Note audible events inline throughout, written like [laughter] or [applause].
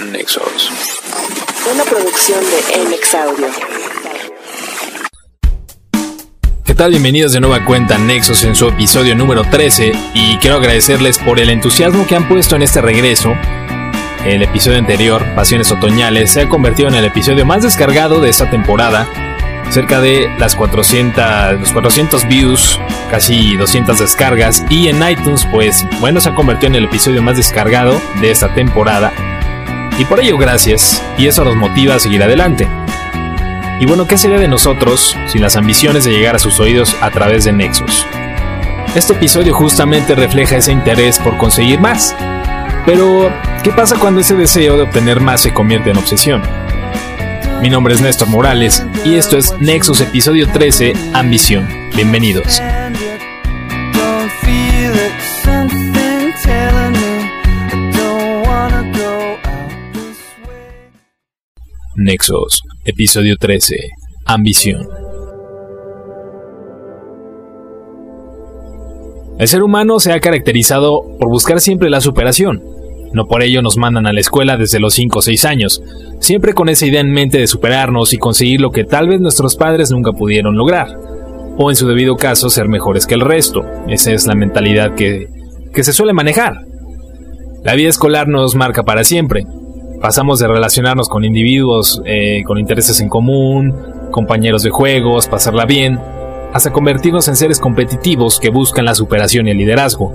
Nexos. Una producción de MX Audio. ¿Qué tal? Bienvenidos de nueva cuenta a Nexos en su episodio número 13 y quiero agradecerles por el entusiasmo que han puesto en este regreso. El episodio anterior, Pasiones Otoñales, se ha convertido en el episodio más descargado de esta temporada. Cerca de las 400, los 400 views, casi 200 descargas y en iTunes pues bueno se ha convertido en el episodio más descargado de esta temporada y por ello gracias, y eso nos motiva a seguir adelante. Y bueno, ¿qué sería de nosotros sin las ambiciones de llegar a sus oídos a través de Nexus? Este episodio justamente refleja ese interés por conseguir más. Pero, ¿qué pasa cuando ese deseo de obtener más se convierte en obsesión? Mi nombre es Néstor Morales y esto es Nexus episodio 13, Ambición. Bienvenidos. Nexos, episodio 13, Ambición. El ser humano se ha caracterizado por buscar siempre la superación. No por ello nos mandan a la escuela desde los 5 o 6 años, siempre con esa idea en mente de superarnos y conseguir lo que tal vez nuestros padres nunca pudieron lograr, o en su debido caso ser mejores que el resto. Esa es la mentalidad que, que se suele manejar. La vida escolar nos marca para siempre, pasamos de relacionarnos con individuos eh, con intereses en común, compañeros de juegos, pasarla bien, hasta convertirnos en seres competitivos que buscan la superación y el liderazgo.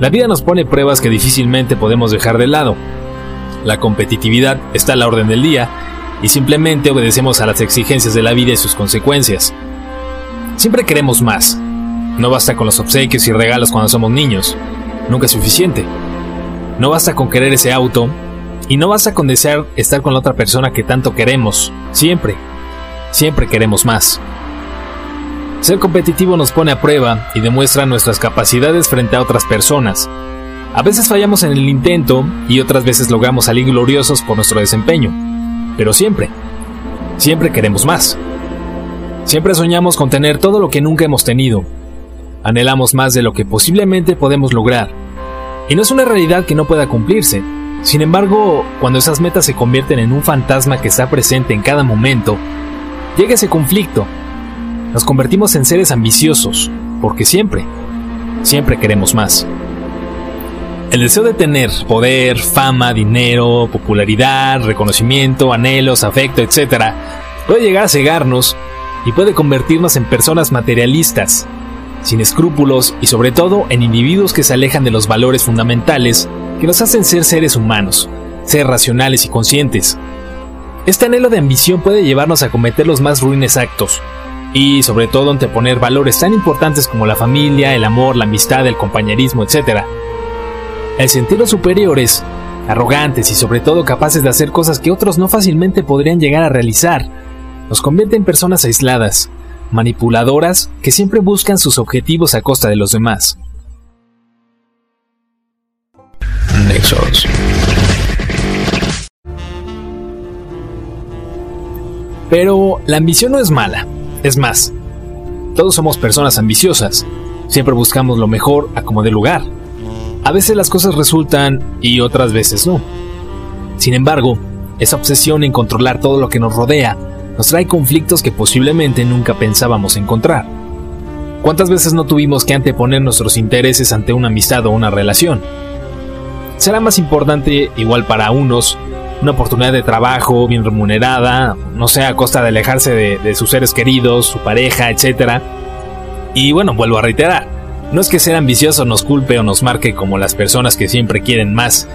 La vida nos pone pruebas que difícilmente podemos dejar de lado. La competitividad está a la orden del día y simplemente obedecemos a las exigencias de la vida y sus consecuencias. Siempre queremos más. No basta con los obsequios y regalos cuando somos niños. Nunca es suficiente. No basta con querer ese auto, y no basta con desear estar con la otra persona que tanto queremos. Siempre, siempre queremos más. Ser competitivo nos pone a prueba y demuestra nuestras capacidades frente a otras personas. A veces fallamos en el intento y otras veces logramos salir gloriosos por nuestro desempeño. Pero siempre, siempre queremos más. Siempre soñamos con tener todo lo que nunca hemos tenido. Anhelamos más de lo que posiblemente podemos lograr. Y no es una realidad que no pueda cumplirse, sin embargo, cuando esas metas se convierten en un fantasma que está presente en cada momento, llega ese conflicto. Nos convertimos en seres ambiciosos, porque siempre, siempre queremos más. El deseo de tener poder, fama, dinero, popularidad, reconocimiento, anhelos, afecto, etc., puede llegar a cegarnos y puede convertirnos en personas materialistas, sin escrúpulos y sobre todo en individuos que se alejan de los valores fundamentales que nos hacen ser seres humanos, ser racionales y conscientes. Este anhelo de ambición puede llevarnos a cometer los más ruines actos, y sobre todo anteponer valores tan importantes como la familia, el amor, la amistad, el compañerismo, etc. El sentirnos superiores, arrogantes y sobre todo capaces de hacer cosas que otros no fácilmente podrían llegar a realizar, nos convierte en personas aisladas, manipuladoras que siempre buscan sus objetivos a costa de los demás. Nexos. Pero la ambición no es mala. Es más, todos somos personas ambiciosas. Siempre buscamos lo mejor a como de lugar. A veces las cosas resultan y otras veces no. Sin embargo, esa obsesión en controlar todo lo que nos rodea nos trae conflictos que posiblemente nunca pensábamos encontrar. ¿Cuántas veces no tuvimos que anteponer nuestros intereses ante una amistad o una relación? será más importante, igual para unos, una oportunidad de trabajo bien remunerada, no sé, a costa de alejarse de, sus seres queridos, su pareja, etc. Y bueno, vuelvo a reiterar, no es que ser ambicioso nos culpe o nos marque como las personas que siempre quieren más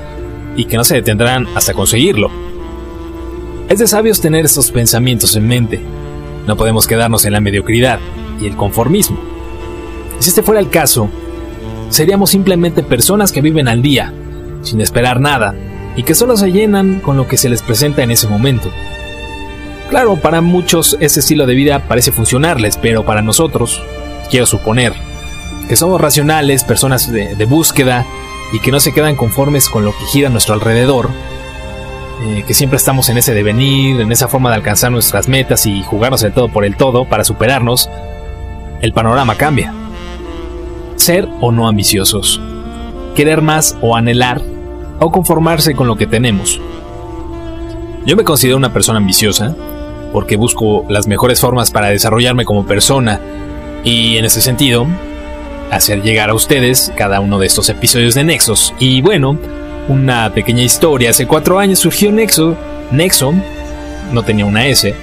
y que no se detendrán hasta conseguirlo. Es de sabios tener estos pensamientos en mente. No podemos quedarnos en la mediocridad y el conformismo. Si este fuera el caso, seríamos simplemente personas que viven al día, sin esperar nada, y que solo se llenan con lo que se les presenta en ese momento. Claro, para muchos ese estilo de vida parece funcionarles, pero para nosotros, quiero suponer, que somos racionales, personas de, búsqueda, y que no se quedan conformes con lo que gira a nuestro alrededor, eh, que siempre estamos en ese devenir, en esa forma de alcanzar nuestras metas y jugarnos el todo por el todo para superarnos, el panorama cambia. Ser o no ambiciosos querer más o anhelar o conformarse con lo que tenemos. Yo me considero una persona ambiciosa porque busco las mejores formas para desarrollarme como persona y en ese sentido hacer llegar a ustedes cada uno de estos episodios de Nexos. Y bueno, una pequeña historia. Hace cuatro años surgió Nexo, Nexo, no tenía una S,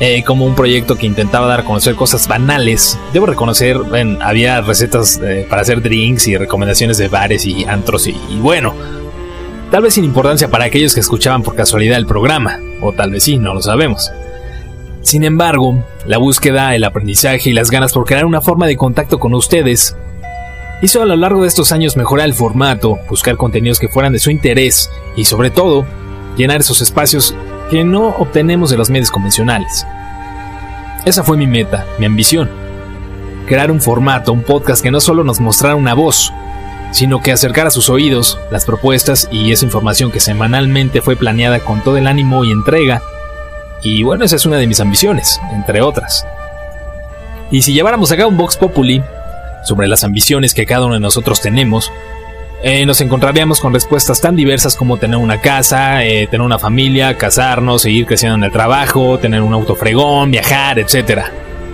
eh, como un proyecto que intentaba dar a conocer cosas banales. Debo reconocer, había recetas eh, para hacer drinks y recomendaciones de bares y antros y, bueno, tal vez sin importancia para aquellos que escuchaban por casualidad el programa, o tal vez sí, no lo sabemos. Sin embargo, la búsqueda, el aprendizaje y las ganas por crear una forma de contacto con ustedes hizo a lo largo de estos años mejorar el formato, buscar contenidos que fueran de su interés y sobre todo, llenar esos espacios que no obtenemos de los medios convencionales. Esa fue mi meta, mi ambición. Crear un formato, un podcast que no solo nos mostrara una voz, sino que acercara a sus oídos las propuestas y esa información que semanalmente fue planeada con todo el ánimo y entrega. Y bueno, esa es una de mis ambiciones, entre otras. Y si lleváramos acá un Vox Populi sobre las ambiciones que cada uno de nosotros tenemos, eh, nos encontraríamos con respuestas tan diversas como tener una casa, eh, tener una familia, casarnos, seguir creciendo en el trabajo, tener un auto fregón, viajar, etc.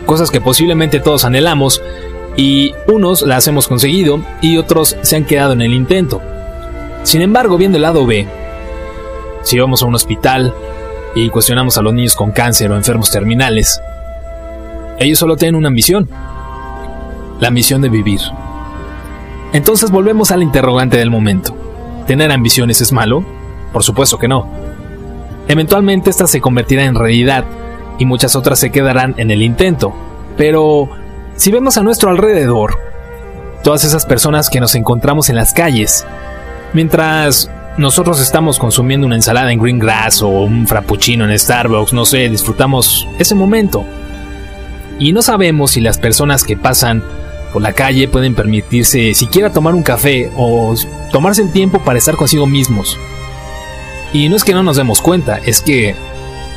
Cosas que posiblemente todos anhelamos y unos las hemos conseguido y otros se han quedado en el intento. Sin embargo, viendo el lado B, si vamos a un hospital y cuestionamos a los niños con cáncer o enfermos terminales, ellos solo tienen una ambición, la misión de vivir. Entonces volvemos al interrogante del momento. ¿Tener ambiciones es malo? Por supuesto que no. Eventualmente esta se convertirá en realidad y muchas otras se quedarán en el intento. Pero si vemos a nuestro alrededor, todas esas personas que nos encontramos en las calles, mientras nosotros estamos consumiendo una ensalada en Green Grass o un frappuccino en Starbucks, no sé, disfrutamos ese momento. Y no sabemos si las personas que pasan por la calle pueden permitirse siquiera tomar un café o tomarse el tiempo para estar consigo mismos. Y no es que no nos demos cuenta, es que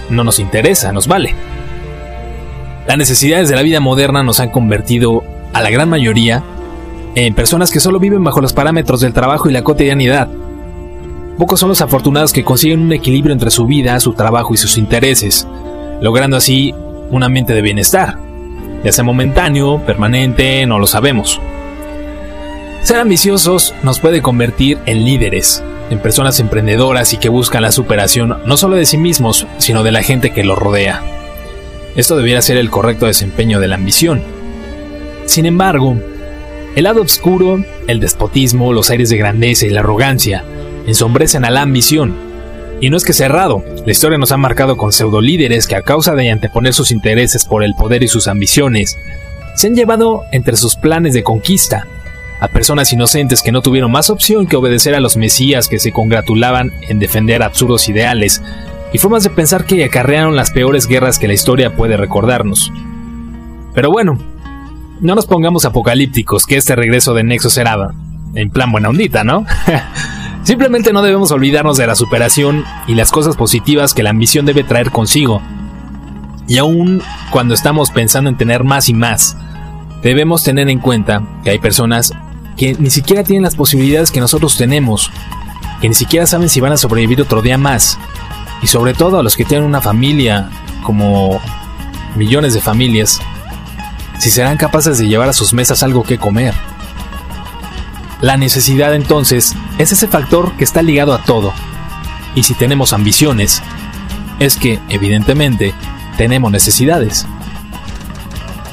no nos interesa, nos vale. Las necesidades de la vida moderna nos han convertido, a la gran mayoría, en personas que solo viven bajo los parámetros del trabajo y la cotidianidad. Pocos son los afortunados que consiguen un equilibrio entre su vida, su trabajo y sus intereses, logrando así un ambiente de bienestar ya sea momentáneo, permanente, no lo sabemos. Ser ambiciosos nos puede convertir en líderes, en personas emprendedoras y que buscan la superación no solo de sí mismos, sino de la gente que los rodea. Esto debiera ser el correcto desempeño de la ambición. Sin embargo, el lado oscuro, el despotismo, los aires de grandeza y la arrogancia ensombrecen a la ambición y no es que sea errado, la historia nos ha marcado con pseudo líderes que a causa de anteponer sus intereses por el poder y sus ambiciones, se han llevado entre sus planes de conquista a personas inocentes que no tuvieron más opción que obedecer a los mesías que se congratulaban en defender absurdos ideales y formas de pensar que acarrearon las peores guerras que la historia puede recordarnos. Pero bueno, no nos pongamos apocalípticos que este regreso de Nexo será en plan buena ondita, ¿no? [laughs] Simplemente no debemos olvidarnos de la superación y las cosas positivas que la ambición debe traer consigo. Y aún cuando estamos pensando en tener más y más, debemos tener en cuenta que hay personas que ni siquiera tienen las posibilidades que nosotros tenemos, que ni siquiera saben si van a sobrevivir otro día más, y sobre todo a los que tienen una familia, como millones de familias, si serán capaces de llevar a sus mesas algo que comer. La necesidad entonces es ese factor que está ligado a todo. Y si tenemos ambiciones, es que, evidentemente, tenemos necesidades.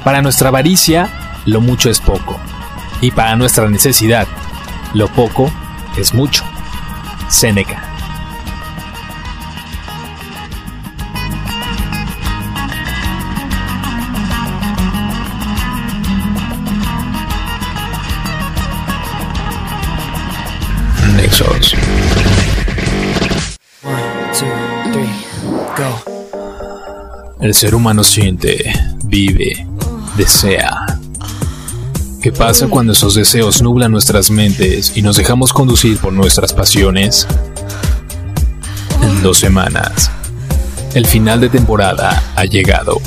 Para nuestra avaricia, lo mucho es poco. Y para nuestra necesidad, lo poco es mucho. Seneca. El ser humano siente, vive, desea. ¿Qué pasa cuando esos deseos nublan nuestras mentes y nos dejamos conducir por nuestras pasiones? En dos semanas, el final de temporada ha llegado.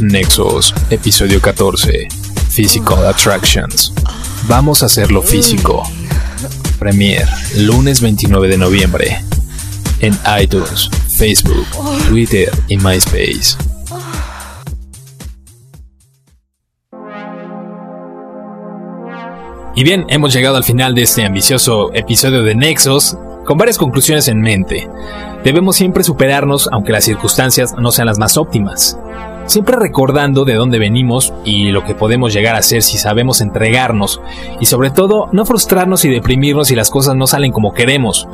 Nexos, episodio 14, Physical Attractions. Vamos a hacerlo físico. Premier, lunes 29 de noviembre. En iTunes, Facebook, Twitter y MySpace. Y bien, hemos llegado al final de este ambicioso episodio de Nexos, con varias conclusiones en mente. Debemos siempre superarnos aunque las circunstancias no sean las más óptimas. Siempre recordando de dónde venimos y lo que podemos llegar a ser si sabemos entregarnos. Y sobre todo, no frustrarnos y deprimirnos si las cosas no salen como queremos.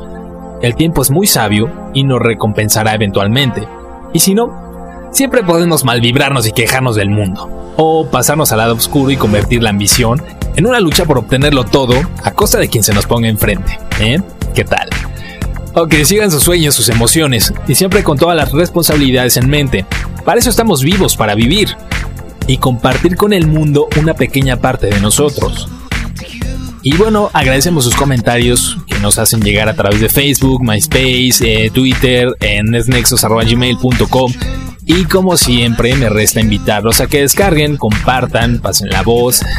El tiempo es muy sabio y nos recompensará eventualmente. Y si no, siempre podemos malvibrarnos y quejarnos del mundo. O pasarnos al lado oscuro y convertir la ambición en una lucha por obtenerlo todo a costa de quien se nos ponga enfrente. ¿Eh? ¿Qué tal? O que sigan sus sueños, sus emociones, y siempre con todas las responsabilidades en mente. Para eso estamos vivos, para vivir. Y compartir con el mundo una pequeña parte de nosotros. Y bueno, agradecemos sus comentarios que nos hacen llegar a través de Facebook, MySpace, eh, Twitter, en nesnexos.gmail.com y como siempre me resta invitarlos a que descarguen, compartan, pasen la voz [laughs]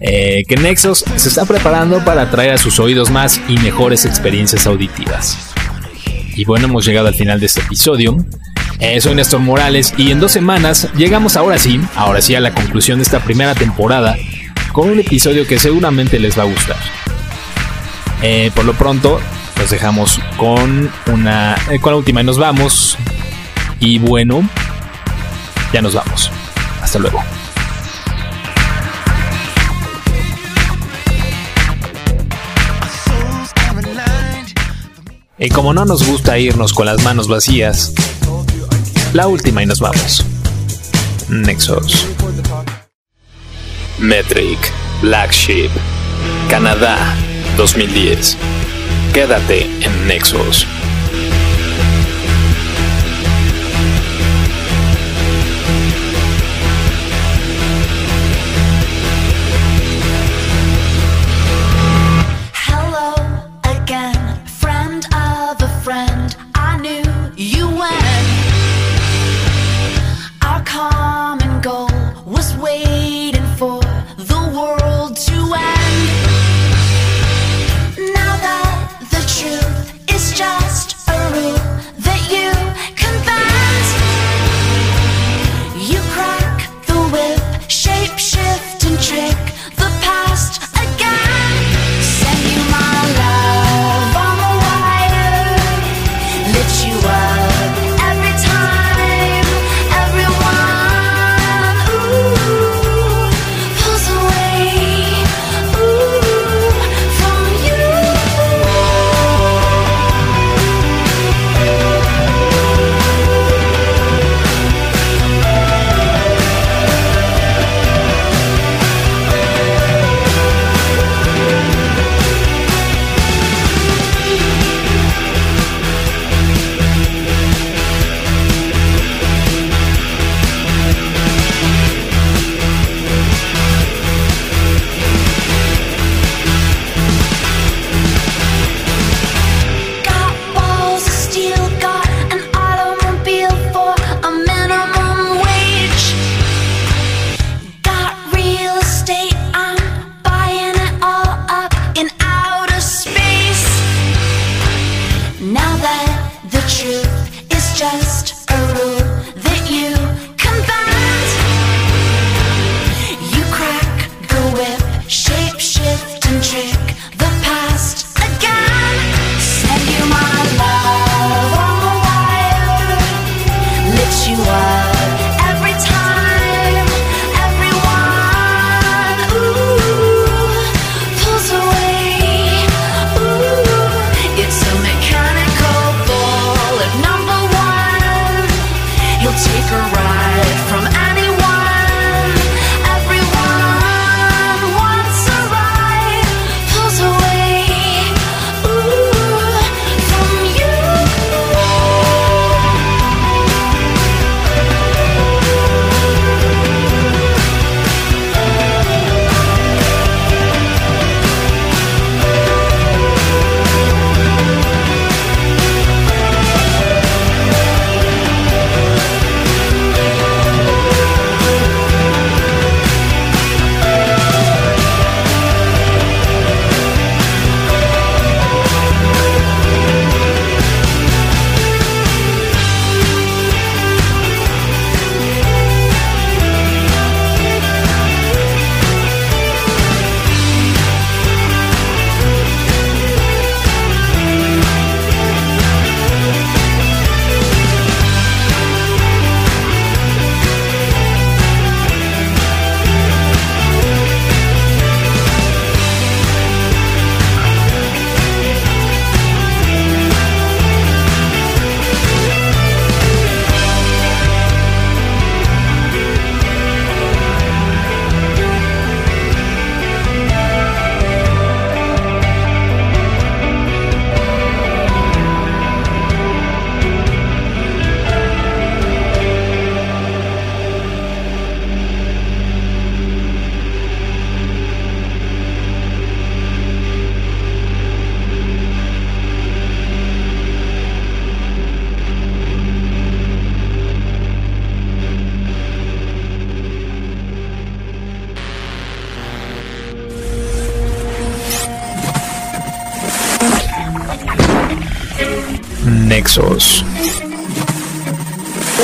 Eh, que Nexos se está preparando para traer a sus oídos más y mejores experiencias auditivas. Y bueno, hemos llegado al final de este episodio. Eh, soy Néstor Morales y en dos semanas llegamos ahora sí, ahora sí a la conclusión de esta primera temporada con un episodio que seguramente les va a gustar. Eh, por lo pronto, nos dejamos con una, con la última y nos vamos. Y bueno, ya nos vamos. Hasta luego. Y como no nos gusta irnos con las manos vacías, la última y nos vamos. Nexos. Metric, Black Sheep, Canadá, 2010. Quédate en Nexos.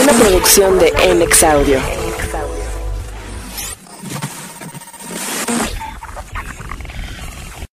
Una producción de NX Audio.